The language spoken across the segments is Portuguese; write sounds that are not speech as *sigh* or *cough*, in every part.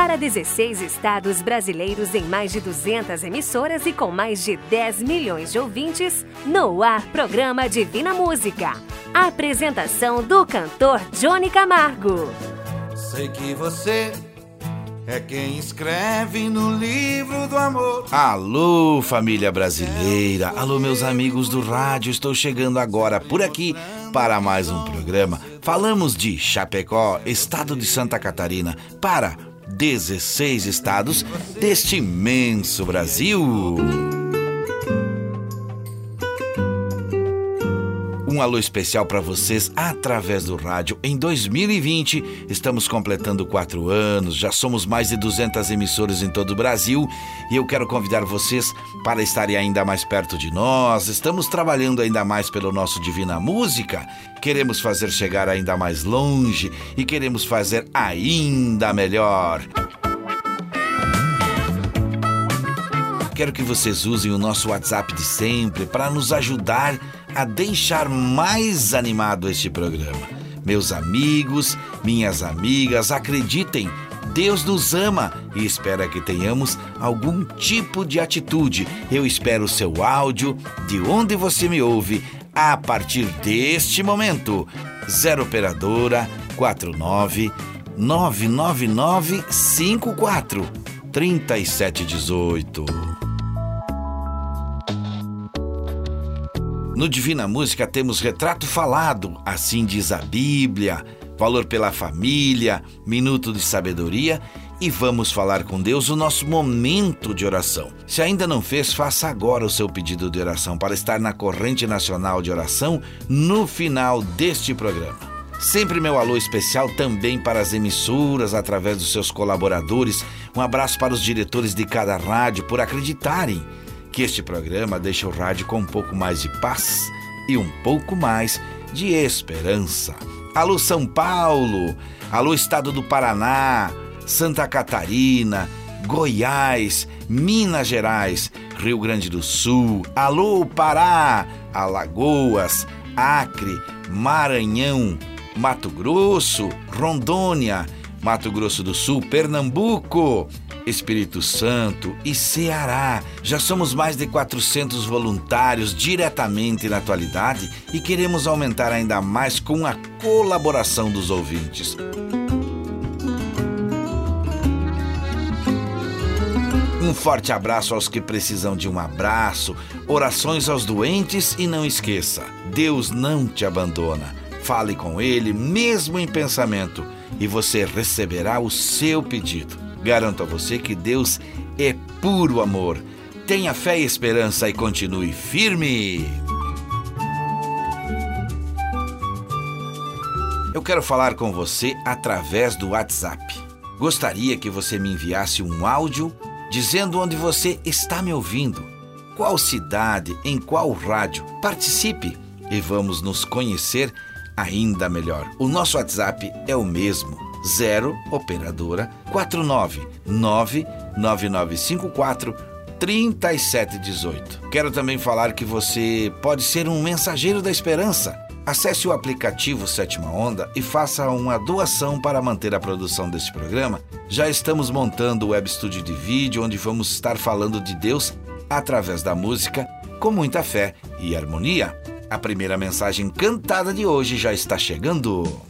Para 16 estados brasileiros em mais de 200 emissoras e com mais de 10 milhões de ouvintes, no ar programa Divina Música. apresentação do cantor Johnny Camargo. Sei que você é quem escreve no livro do amor. Alô, família brasileira. Alô, meus amigos do rádio. Estou chegando agora por aqui para mais um programa. Falamos de Chapecó, estado de Santa Catarina, para 16 estados deste imenso Brasil. Um alô especial para vocês através do rádio. Em 2020, estamos completando quatro anos, já somos mais de 200 emissoras em todo o Brasil e eu quero convidar vocês para estarem ainda mais perto de nós. Estamos trabalhando ainda mais pelo nosso Divina Música, queremos fazer chegar ainda mais longe e queremos fazer ainda melhor. Quero que vocês usem o nosso WhatsApp de sempre para nos ajudar a deixar mais animado este programa. Meus amigos, minhas amigas, acreditem, Deus nos ama e espera que tenhamos algum tipo de atitude. Eu espero seu áudio de onde você me ouve a partir deste momento. 0 operadora 49 999 54 3718. No Divina Música temos retrato falado, assim diz a Bíblia, valor pela família, minuto de sabedoria e vamos falar com Deus o nosso momento de oração. Se ainda não fez, faça agora o seu pedido de oração para estar na corrente nacional de oração no final deste programa. Sempre meu alô especial também para as emissoras através dos seus colaboradores. Um abraço para os diretores de cada rádio por acreditarem que este programa deixe o rádio com um pouco mais de paz e um pouco mais de esperança. Alô São Paulo, alô Estado do Paraná, Santa Catarina, Goiás, Minas Gerais, Rio Grande do Sul, alô Pará, Alagoas, Acre, Maranhão, Mato Grosso, Rondônia, Mato Grosso do Sul, Pernambuco, Espírito Santo e Ceará. Já somos mais de 400 voluntários diretamente na atualidade e queremos aumentar ainda mais com a colaboração dos ouvintes. Um forte abraço aos que precisam de um abraço, orações aos doentes e não esqueça: Deus não te abandona. Fale com Ele, mesmo em pensamento, e você receberá o seu pedido. Garanto a você que Deus é puro amor. Tenha fé e esperança e continue firme. Eu quero falar com você através do WhatsApp. Gostaria que você me enviasse um áudio dizendo onde você está me ouvindo, qual cidade, em qual rádio. Participe e vamos nos conhecer ainda melhor. O nosso WhatsApp é o mesmo 0 operadora 49 99954 3718. Quero também falar que você pode ser um mensageiro da esperança. Acesse o aplicativo Sétima Onda e faça uma doação para manter a produção deste programa. Já estamos montando o web estúdio de vídeo onde vamos estar falando de Deus através da música com muita fé e harmonia. A primeira mensagem cantada de hoje já está chegando.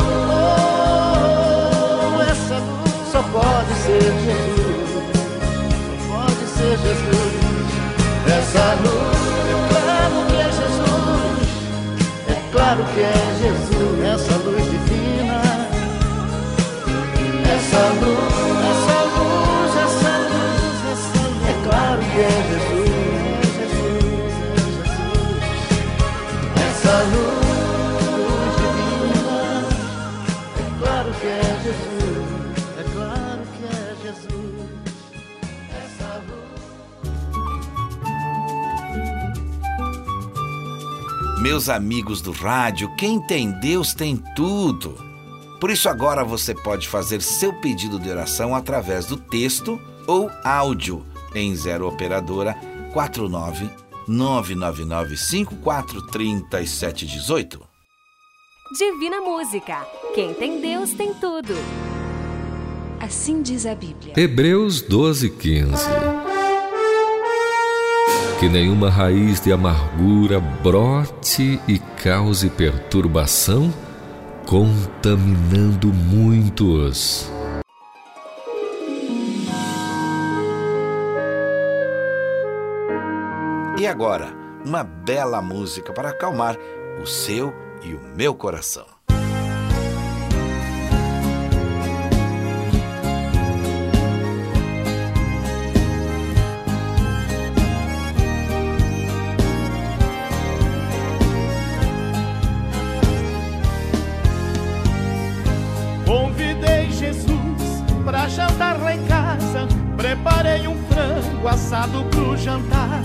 Meus amigos do rádio, quem tem Deus tem tudo. Por isso, agora você pode fazer seu pedido de oração através do texto ou áudio em 0 Operadora 49 999 543718. Divina Música. Quem tem Deus tem tudo. Assim diz a Bíblia. Hebreus 12, 15. Que nenhuma raiz de amargura brote e cause perturbação, contaminando muitos. E agora, uma bela música para acalmar o seu e o meu coração. Preparei um frango assado pro jantar.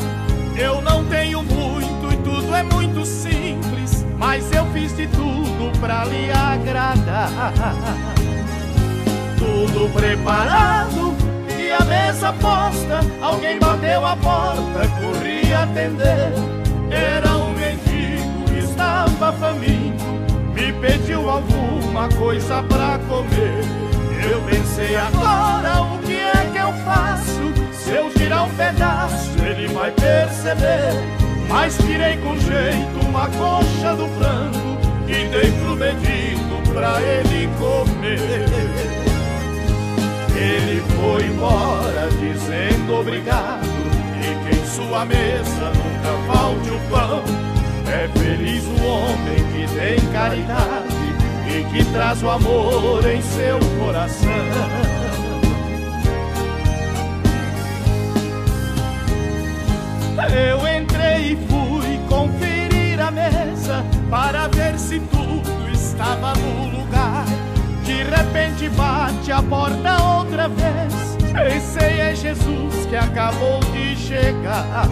Eu não tenho muito e tudo é muito simples. mas eu fiz de tudo pra lhe agradar. Tudo preparado e a mesa posta. Alguém bateu a porta, corri atender. Era um mendigo, estava faminto. Me pediu alguma coisa pra comer. Eu pensei agora o que que eu faço? Se eu tirar um pedaço, ele vai perceber. Mas tirei com jeito uma coxa do frango e dei pro mendigo pra ele comer. Ele foi embora dizendo obrigado e que em sua mesa nunca falte o pão. É feliz o homem que tem caridade e que traz o amor em seu coração. Eu entrei e fui conferir a mesa para ver se tudo estava no lugar. De repente bate a porta outra vez. Pensei é Jesus que acabou de chegar.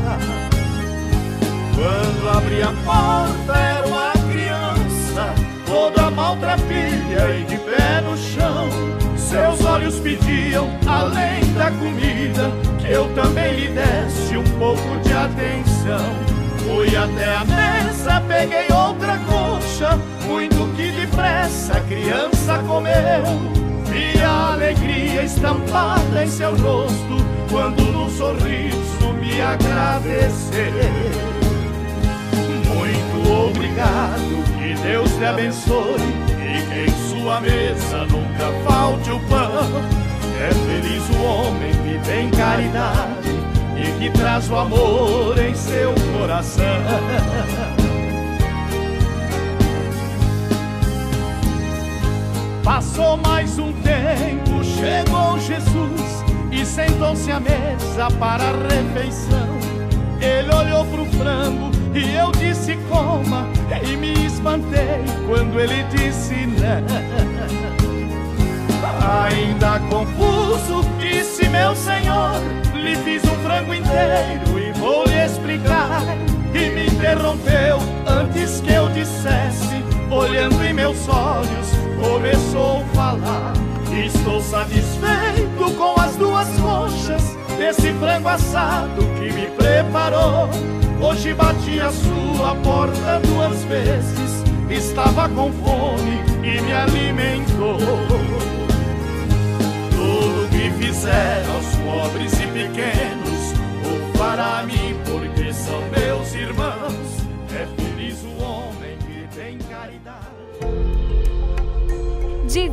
Quando abri a porta era uma criança, toda maltrapilha e de pé no chão. Seus olhos pediam, além da comida, eu também lhe desse um pouco de atenção. Fui até a mesa, peguei outra coxa, muito que depressa a criança comeu. Vi a alegria estampada em seu rosto, quando num sorriso me agradeceu. Muito obrigado, que Deus te abençoe e que em sua mesa nunca falte o pão. É feliz o homem que tem caridade e que traz o amor em seu coração. Passou mais um tempo, chegou Jesus e sentou-se à mesa para a refeição. Ele olhou pro frango e eu disse coma e me espantei quando ele disse não. Ainda confuso, disse meu senhor, lhe fiz um frango inteiro e vou lhe explicar. E me interrompeu antes que eu dissesse, olhando em meus olhos, começou a falar. Estou satisfeito com as duas coxas desse frango assado que me preparou. Hoje bati a sua porta duas vezes, estava com fome e me alimentou.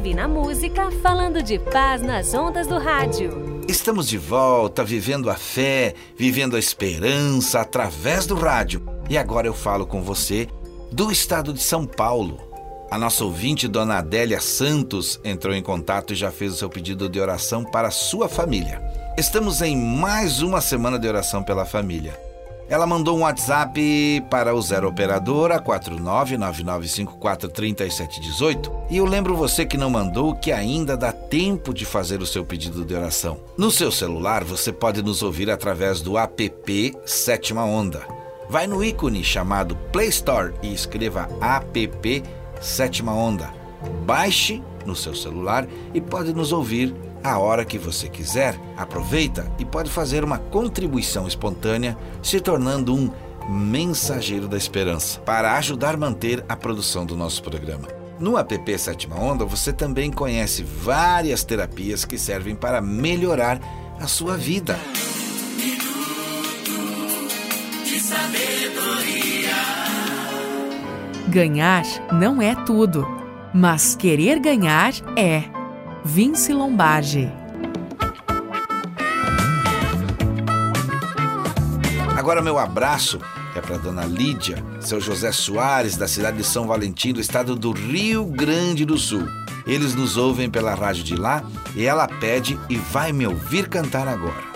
Divina Música falando de paz nas ondas do rádio. Estamos de volta, vivendo a fé, vivendo a esperança através do rádio. E agora eu falo com você do estado de São Paulo. A nossa ouvinte, Dona Adélia Santos, entrou em contato e já fez o seu pedido de oração para sua família. Estamos em mais uma semana de oração pela família. Ela mandou um WhatsApp para o Zero Operadora 499943718 e eu lembro você que não mandou que ainda dá tempo de fazer o seu pedido de oração. No seu celular você pode nos ouvir através do app Sétima Onda. Vai no ícone chamado Play Store e escreva app Sétima Onda. Baixe no seu celular e pode nos ouvir a hora que você quiser. Aproveita e pode fazer uma contribuição espontânea, se tornando um mensageiro da esperança, para ajudar a manter a produção do nosso programa. No app Sétima Onda, você também conhece várias terapias que servem para melhorar a sua vida. Ganhar não é tudo, mas querer ganhar é. Vince Lombardi. Agora meu abraço é para Dona Lídia, seu José Soares, da cidade de São Valentim, do estado do Rio Grande do Sul. Eles nos ouvem pela rádio de lá e ela pede e vai me ouvir cantar agora.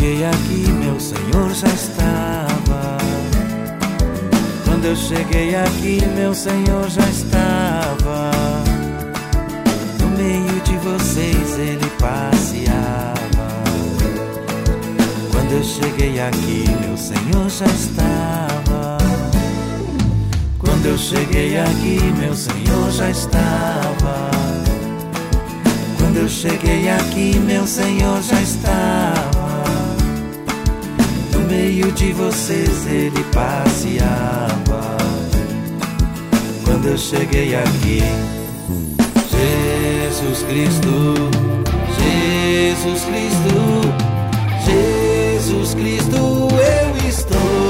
cheguei aqui, meu Senhor já estava. Quando eu cheguei aqui, meu Senhor já estava. No meio de vocês ele passeava. Quando eu cheguei aqui, meu Senhor já estava. Quando eu cheguei aqui, meu Senhor já estava. Quando eu cheguei aqui, meu Senhor já estava. Meio de vocês ele passeava. Quando eu cheguei aqui, Jesus Cristo, Jesus Cristo, Jesus Cristo, eu estou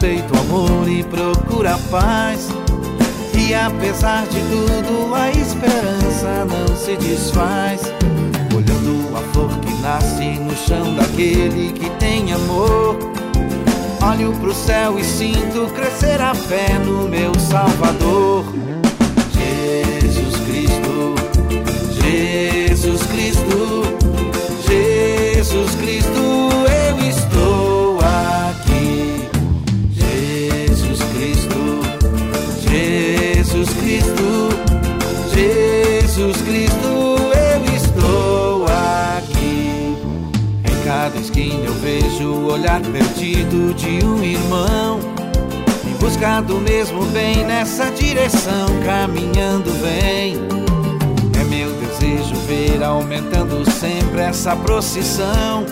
peito amor e procura paz. E apesar de tudo, a esperança não se desfaz. Olhando a flor que nasce no chão daquele que tem amor. Olho pro céu e sinto crescer a fé no meu Salvador. Jesus Cristo, vejo o olhar perdido de um irmão. Em busca do mesmo bem nessa direção, caminhando vem. É meu desejo ver aumentando sempre essa procissão.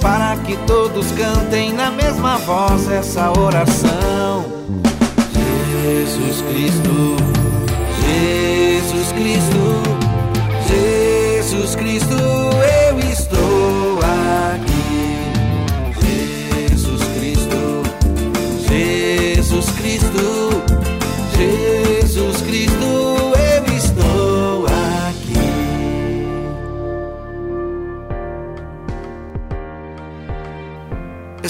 Para que todos cantem na mesma voz essa oração. Jesus Cristo, Jesus Cristo, Jesus Cristo,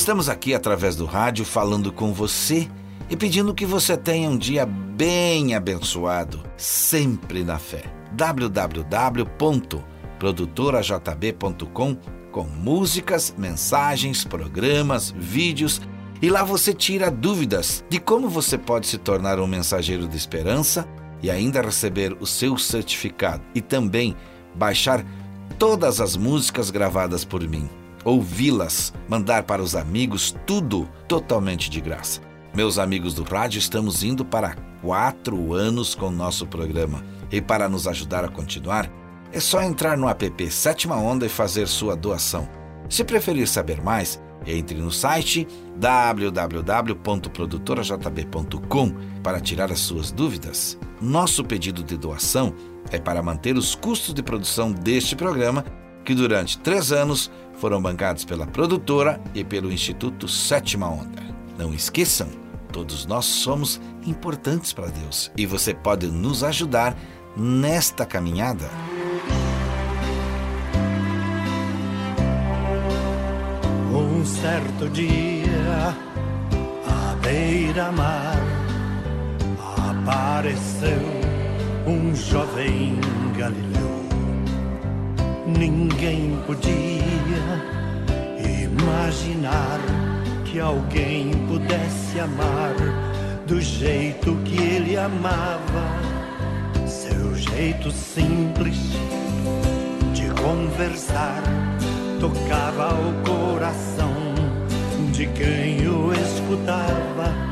Estamos aqui através do rádio falando com você e pedindo que você tenha um dia bem abençoado, sempre na fé. www.produtorajb.com com músicas, mensagens, programas, vídeos e lá você tira dúvidas de como você pode se tornar um mensageiro de esperança e ainda receber o seu certificado e também baixar todas as músicas gravadas por mim, ouvi-las, mandar para os amigos, tudo totalmente de graça. Meus amigos do rádio, estamos indo para quatro anos com o nosso programa. E para nos ajudar a continuar, é só entrar no app Sétima Onda e fazer sua doação. Se preferir saber mais, entre no site www.produtorajb.com para tirar as suas dúvidas. Nosso pedido de doação é para manter os custos de produção deste programa, que durante três anos foram bancados pela produtora e pelo Instituto Sétima Onda. Não esqueçam, todos nós somos importantes para Deus e você pode nos ajudar nesta caminhada. Um certo dia, à beira-mar, apareceu um jovem galileu. Ninguém podia imaginar que alguém pudesse amar do jeito que ele amava. Seu jeito simples de conversar tocava o coração de quem o escutava.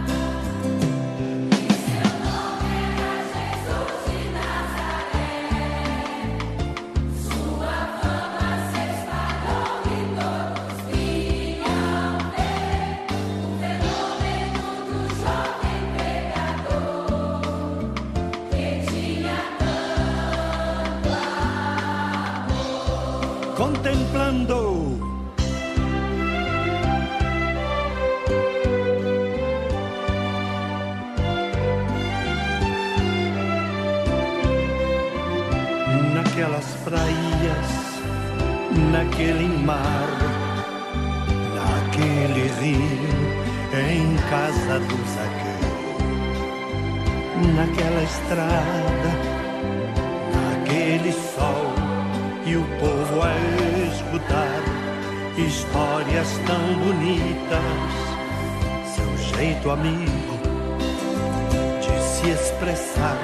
Se expressar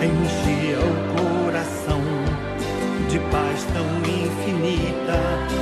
enchia o coração de paz tão infinita.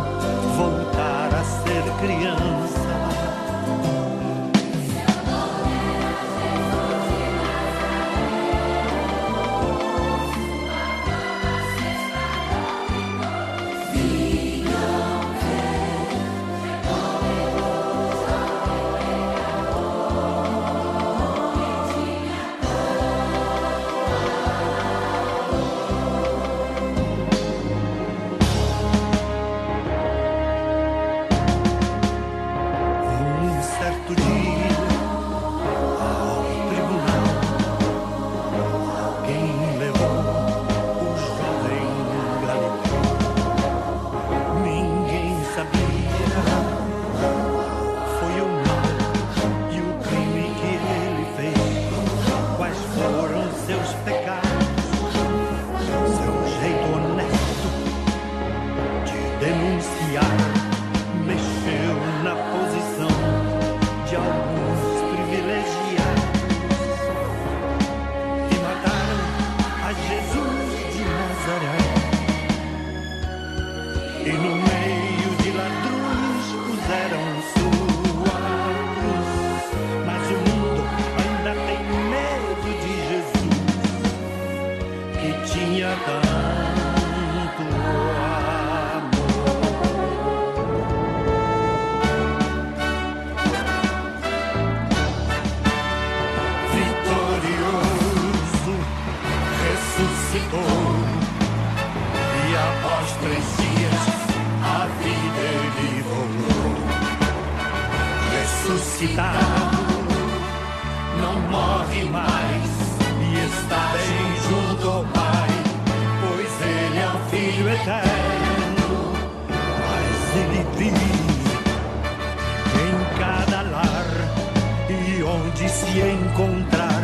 se encontrar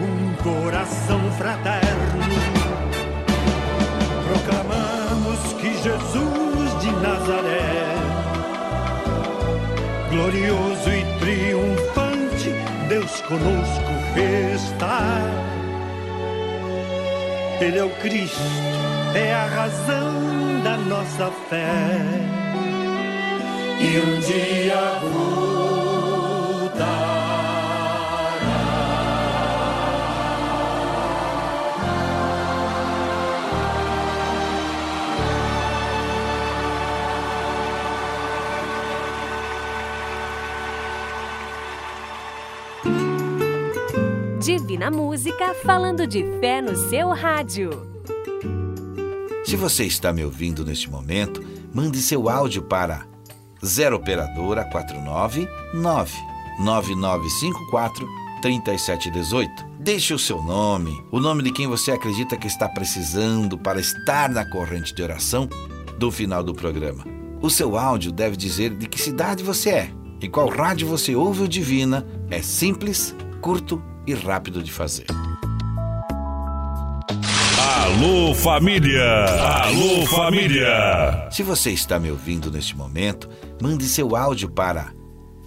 um coração fraterno. Proclamamos que Jesus de Nazaré, glorioso e triunfante, Deus conosco está. Ele é o Cristo, é a razão da nossa fé. E um dia Divina Música falando de fé no seu rádio. Se você está me ouvindo neste momento, mande seu áudio para 0 operadora 49 9 9954 3718. Deixe o seu nome, o nome de quem você acredita que está precisando para estar na corrente de oração do final do programa. O seu áudio deve dizer de que cidade você é e qual rádio você ouve o Divina. É simples, curto e rápido de fazer. Alô família! Alô família! Se você está me ouvindo neste momento, mande seu áudio para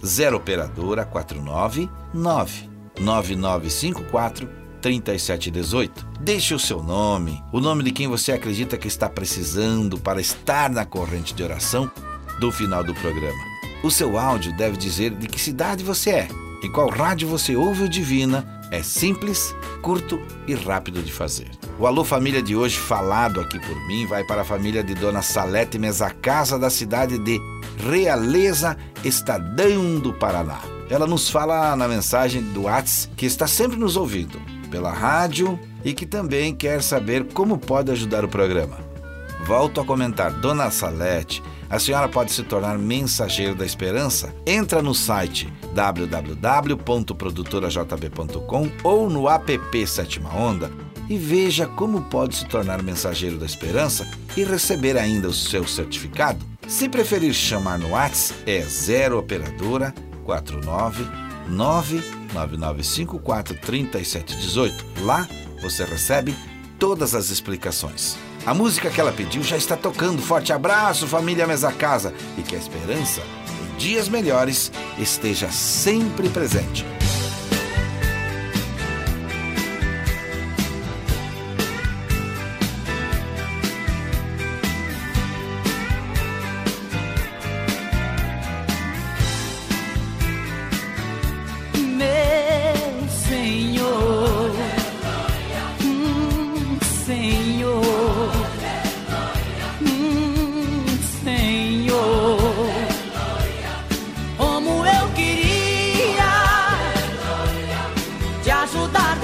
0 operadora 49 9 9954 3718. Deixe o seu nome, o nome de quem você acredita que está precisando para estar na corrente de oração do final do programa. O seu áudio deve dizer de que cidade você é e qual rádio você ouve o Divina. É simples, curto e rápido de fazer. O Alô Família de hoje, falado aqui por mim, vai para a família de Dona Salete Casa da cidade de Realeza, Estadão do Paraná. Ela nos fala na mensagem do Whats que está sempre nos ouvindo pela rádio e que também quer saber como pode ajudar o programa. Volto a comentar, Dona Salete, a senhora pode se tornar mensageiro da esperança? Entra no site www.produtorajb.com ou no app Sétima Onda e veja como pode se tornar mensageiro da esperança e receber ainda o seu certificado. Se preferir chamar no WhatsApp, é 0 operadora 49 99954 3718. Lá você recebe todas as explicações. A música que ela pediu já está tocando. Forte abraço, família Mesa Casa, e que a esperança em dias melhores esteja sempre presente.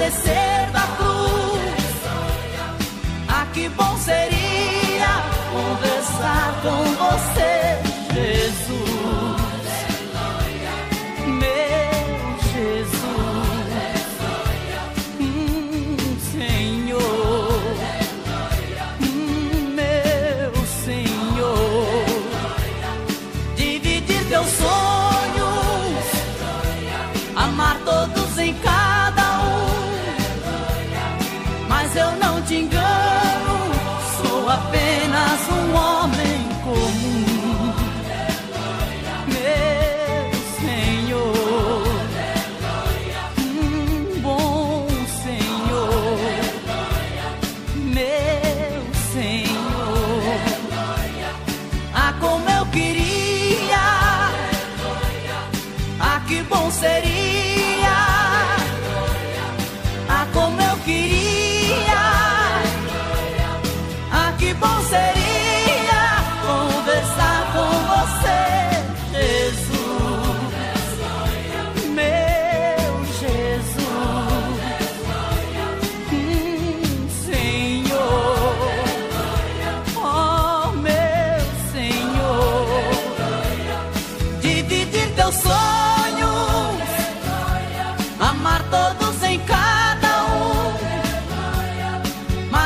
atardecer.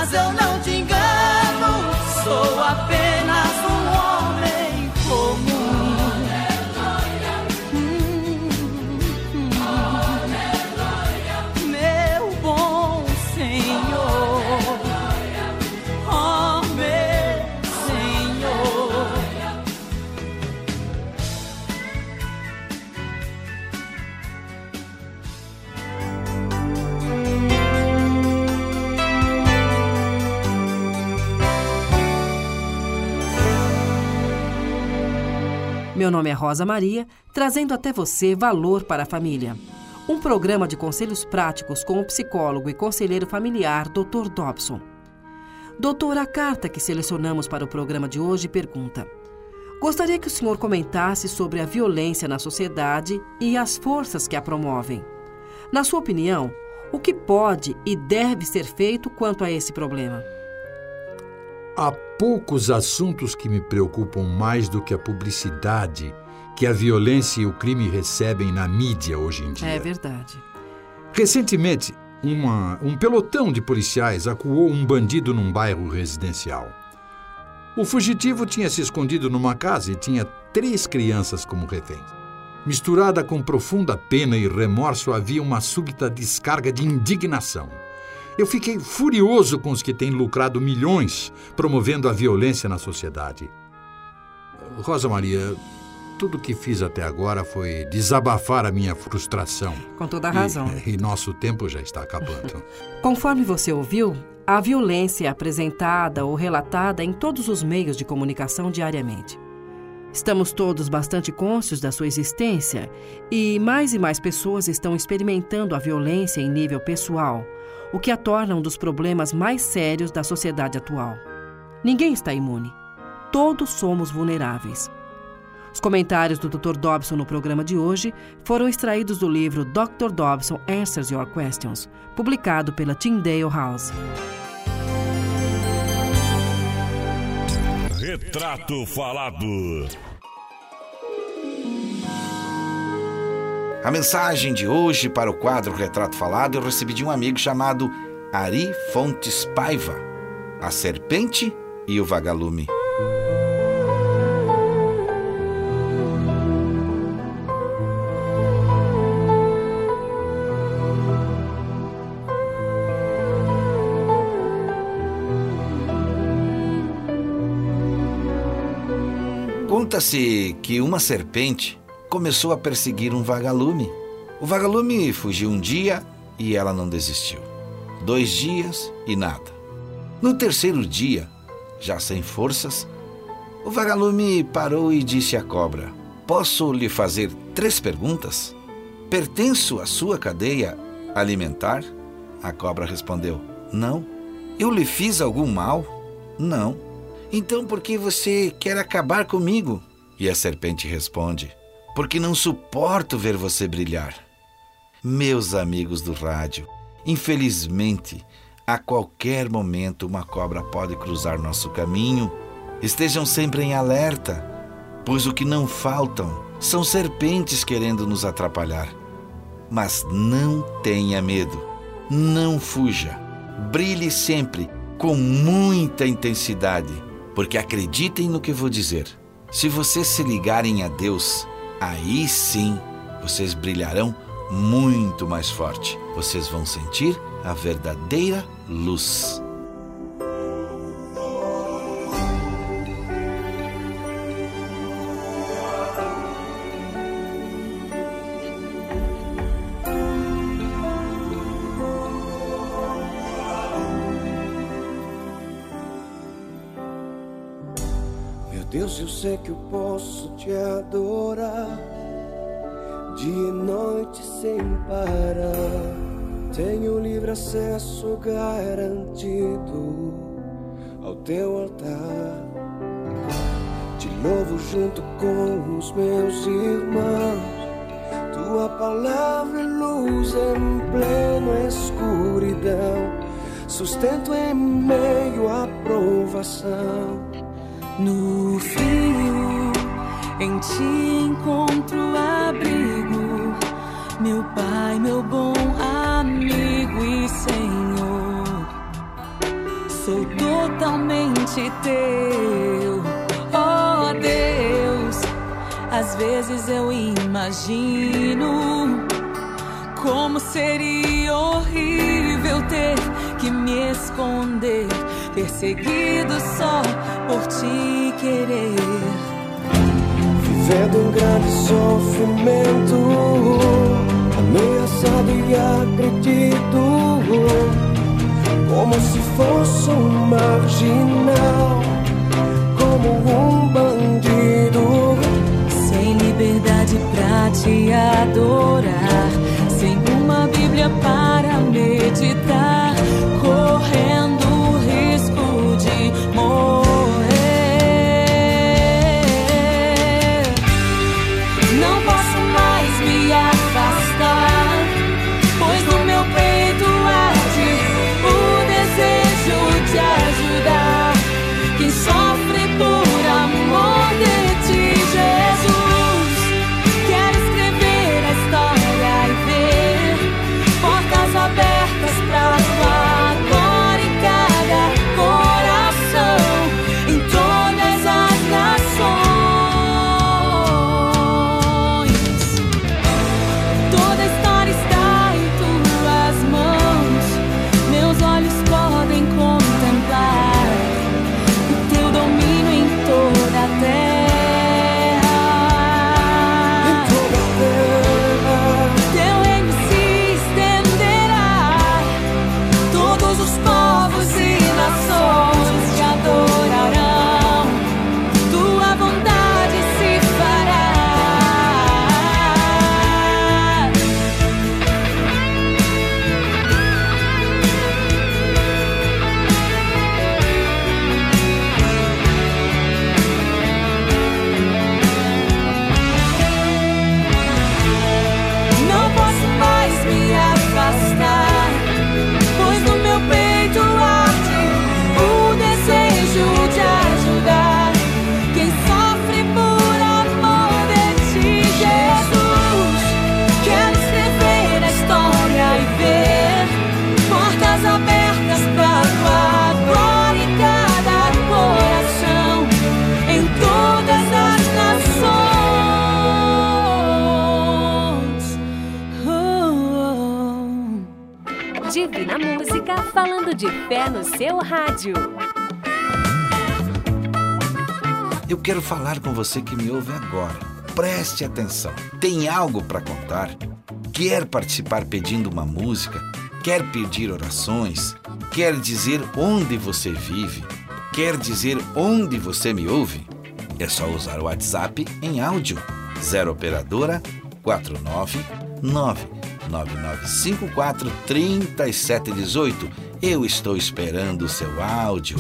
So não Meu nome é Rosa Maria, trazendo até você Valor para a Família. Um programa de conselhos práticos com o psicólogo e conselheiro familiar Dr. Dobson. Doutor, a carta que selecionamos para o programa de hoje pergunta: Gostaria que o senhor comentasse sobre a violência na sociedade e as forças que a promovem. Na sua opinião, o que pode e deve ser feito quanto a esse problema? Há poucos assuntos que me preocupam mais do que a publicidade que a violência e o crime recebem na mídia hoje em dia. É verdade. Recentemente, uma, um pelotão de policiais acuou um bandido num bairro residencial. O fugitivo tinha se escondido numa casa e tinha três crianças como reféns. Misturada com profunda pena e remorso, havia uma súbita descarga de indignação. Eu fiquei furioso com os que têm lucrado milhões promovendo a violência na sociedade. Rosa Maria, tudo o que fiz até agora foi desabafar a minha frustração. Com toda a razão. E, *laughs* e nosso tempo já está acabando. *laughs* Conforme você ouviu, a violência é apresentada ou relatada em todos os meios de comunicação diariamente. Estamos todos bastante conscientes da sua existência e mais e mais pessoas estão experimentando a violência em nível pessoal, o que a torna um dos problemas mais sérios da sociedade atual. Ninguém está imune. Todos somos vulneráveis. Os comentários do Dr. Dobson no programa de hoje foram extraídos do livro Dr. Dobson Answers Your Questions, publicado pela Tyndale House. Retrato Falado. A mensagem de hoje para o quadro Retrato Falado eu recebi de um amigo chamado Ari Fontes Paiva, A Serpente e o Vagalume. Conta-se que uma serpente começou a perseguir um vagalume. O vagalume fugiu um dia e ela não desistiu. Dois dias e nada. No terceiro dia, já sem forças, o vagalume parou e disse à cobra: Posso lhe fazer três perguntas? Pertenço à sua cadeia alimentar? A cobra respondeu: Não. Eu lhe fiz algum mal? Não. Então por que você quer acabar comigo? E a serpente responde: Porque não suporto ver você brilhar. Meus amigos do rádio, infelizmente, a qualquer momento uma cobra pode cruzar nosso caminho. Estejam sempre em alerta, pois o que não faltam são serpentes querendo nos atrapalhar. Mas não tenha medo, não fuja, brilhe sempre com muita intensidade porque acreditem no que vou dizer. Se vocês se ligarem a Deus, aí sim vocês brilharão muito mais forte. Vocês vão sentir a verdadeira luz. Sei que eu posso te adorar dia e noite sem parar. Tenho livre acesso garantido ao teu altar. Te louvo junto com os meus irmãos. Tua palavra é luz em plena escuridão, sustento em meio à provação. No frio, em ti encontro abrigo, meu Pai, meu bom amigo e Senhor. Sou totalmente teu, oh Deus. Às vezes eu imagino como seria horrível ter que me esconder perseguido só por te querer. Vivendo um grande sofrimento, ameaçado e agredido, como se fosse um marginal, como um bandido. Sem liberdade pra te adorar, sem uma Bíblia para meditar, você que me ouve agora. Preste atenção. Tem algo para contar? Quer participar pedindo uma música? Quer pedir orações? Quer dizer onde você vive? Quer dizer onde você me ouve? É só usar o WhatsApp em áudio. 0 operadora 49 99954 3718. Eu estou esperando o seu áudio.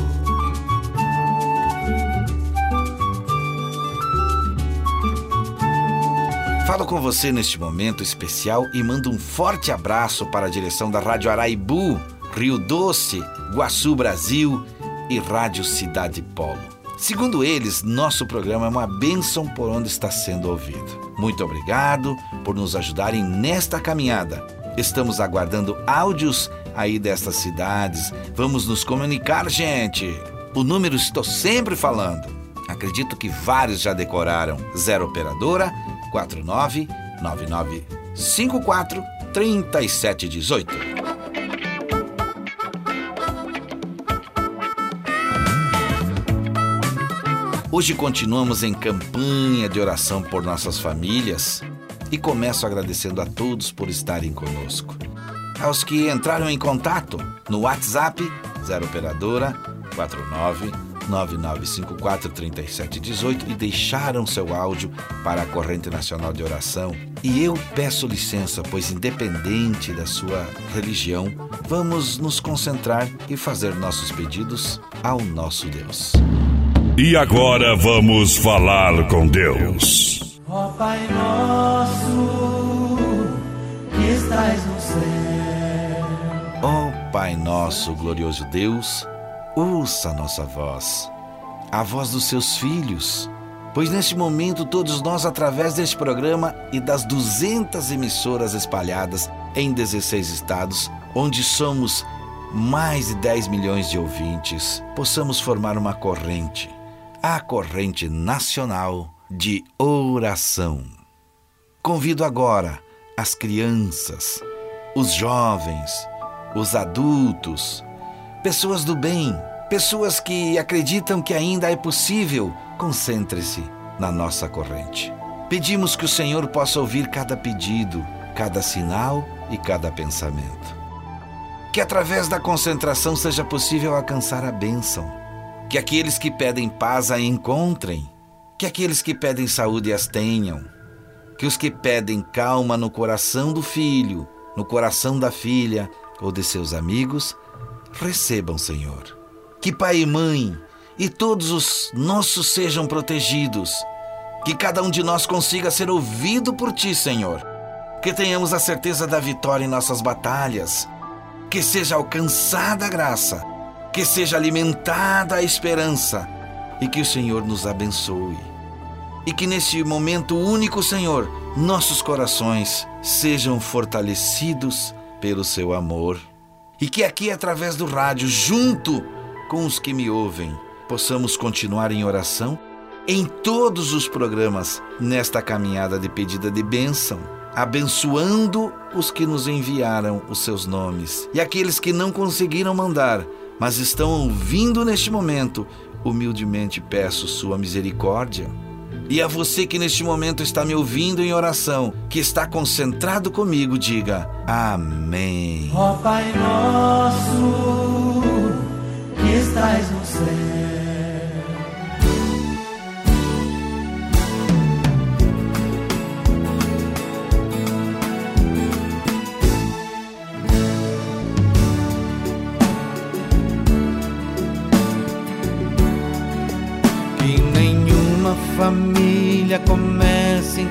Falo com você neste momento especial e mando um forte abraço para a direção da Rádio Araibu, Rio Doce, Guaçu Brasil e Rádio Cidade Polo. Segundo eles, nosso programa é uma bênção por onde está sendo ouvido. Muito obrigado por nos ajudarem nesta caminhada. Estamos aguardando áudios aí destas cidades. Vamos nos comunicar, gente. O número estou sempre falando. Acredito que vários já decoraram. Zero Operadora 49 9954 3718. Hoje continuamos em campanha de oração por nossas famílias e começo agradecendo a todos por estarem conosco. Aos que entraram em contato no WhatsApp 0 operadora 49 99543718 e deixaram seu áudio para a Corrente Nacional de Oração. E eu peço licença, pois independente da sua religião, vamos nos concentrar e fazer nossos pedidos ao nosso Deus. E agora vamos falar com Deus. Ó Pai nosso, que estás no céu. Ó Pai nosso, glorioso Deus, ouça a nossa voz, a voz dos seus filhos, pois neste momento todos nós, através deste programa e das 200 emissoras espalhadas em 16 estados, onde somos mais de 10 milhões de ouvintes, possamos formar uma corrente, a corrente nacional de oração. Convido agora as crianças, os jovens, os adultos, pessoas do bem, pessoas que acreditam que ainda é possível, concentre-se na nossa corrente. Pedimos que o Senhor possa ouvir cada pedido, cada sinal e cada pensamento. Que através da concentração seja possível alcançar a bênção. Que aqueles que pedem paz a encontrem. Que aqueles que pedem saúde as tenham. Que os que pedem calma no coração do filho, no coração da filha ou de seus amigos, recebam, Senhor. Que pai e mãe e todos os nossos sejam protegidos. Que cada um de nós consiga ser ouvido por ti, Senhor. Que tenhamos a certeza da vitória em nossas batalhas. Que seja alcançada a graça. Que seja alimentada a esperança. E que o Senhor nos abençoe. E que neste momento único, Senhor, nossos corações sejam fortalecidos pelo seu amor. E que aqui, através do rádio, junto com os que me ouvem, possamos continuar em oração em todos os programas nesta caminhada de pedida de bênção, abençoando os que nos enviaram os seus nomes e aqueles que não conseguiram mandar, mas estão ouvindo neste momento, humildemente peço sua misericórdia. E a você que neste momento está me ouvindo em oração, que está concentrado comigo, diga Amém. Ó Pai nosso, que estás no céu.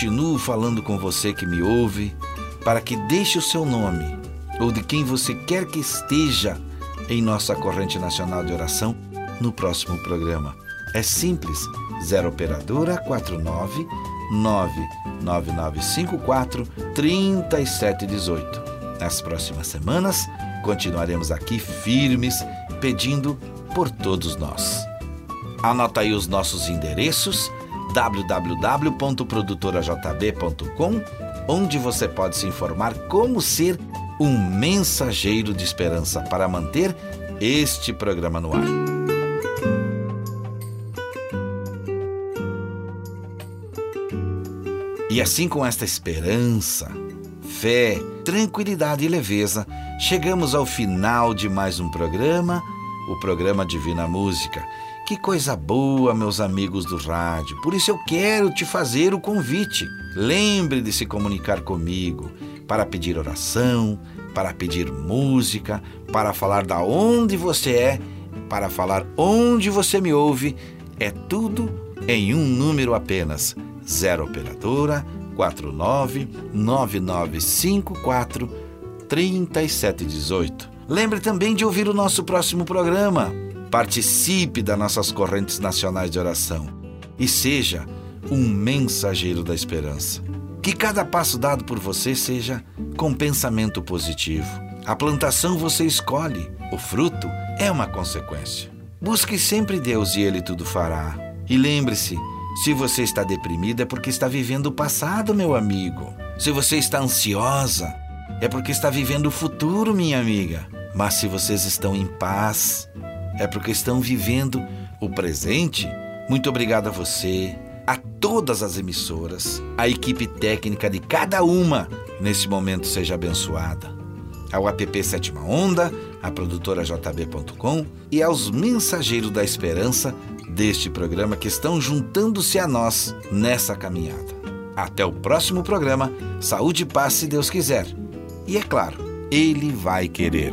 Continuo falando com você que me ouve para que deixe o seu nome ou de quem você quer que esteja em nossa corrente nacional de oração no próximo programa. É simples, 0 operadora 49 99954 3718. Nas próximas semanas, continuaremos aqui firmes pedindo por todos nós. Anota aí os nossos endereços www.produtorajb.com, onde você pode se informar como ser um mensageiro de esperança para manter este programa no ar. E assim, com esta esperança, fé, tranquilidade e leveza, chegamos ao final de mais um programa, o programa Divina Música. Que coisa boa, meus amigos do rádio. Por isso eu quero te fazer o convite. Lembre de se comunicar comigo para pedir oração, para pedir música, para falar da onde você é para falar onde você me ouve, é tudo em um número apenas. 0 operadora 49 9954 3718. Lembre também de ouvir o nosso próximo programa. Participe das nossas correntes nacionais de oração e seja um mensageiro da esperança. Que cada passo dado por você seja com pensamento positivo. A plantação você escolhe, o fruto é uma consequência. Busque sempre Deus e Ele tudo fará. E lembre-se: se você está deprimido é porque está vivendo o passado, meu amigo. Se você está ansiosa, é porque está vivendo o futuro, minha amiga. Mas se vocês estão em paz, é porque estão vivendo o presente. Muito obrigado a você, a todas as emissoras, a equipe técnica de cada uma nesse momento seja abençoada. Ao app Sétima Onda, a produtora JB.com e aos mensageiros da esperança deste programa que estão juntando-se a nós nessa caminhada. Até o próximo programa. Saúde e paz, se Deus quiser. E é claro, Ele vai querer.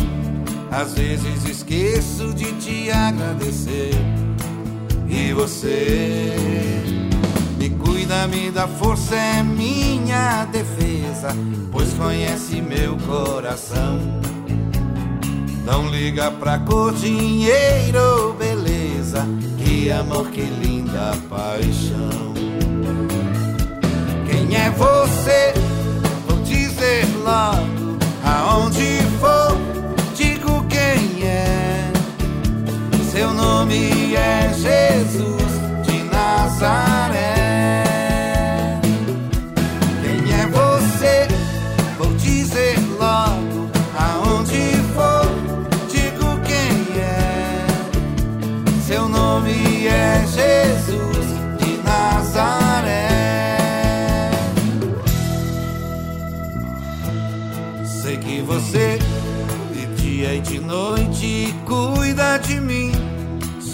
Às vezes esqueço de te agradecer. E você me cuida, me dá força, é minha defesa, pois conhece meu coração. Não liga pra cor, dinheiro, beleza, que amor, que linda paixão. Quem é você? Vou dizer logo, aonde Seu nome é Jesus de Nazaré. Quem é você? Vou dizer logo, aonde for, digo quem é. Seu nome é Jesus de Nazaré. Sei que você de dia e de noite cuida de mim.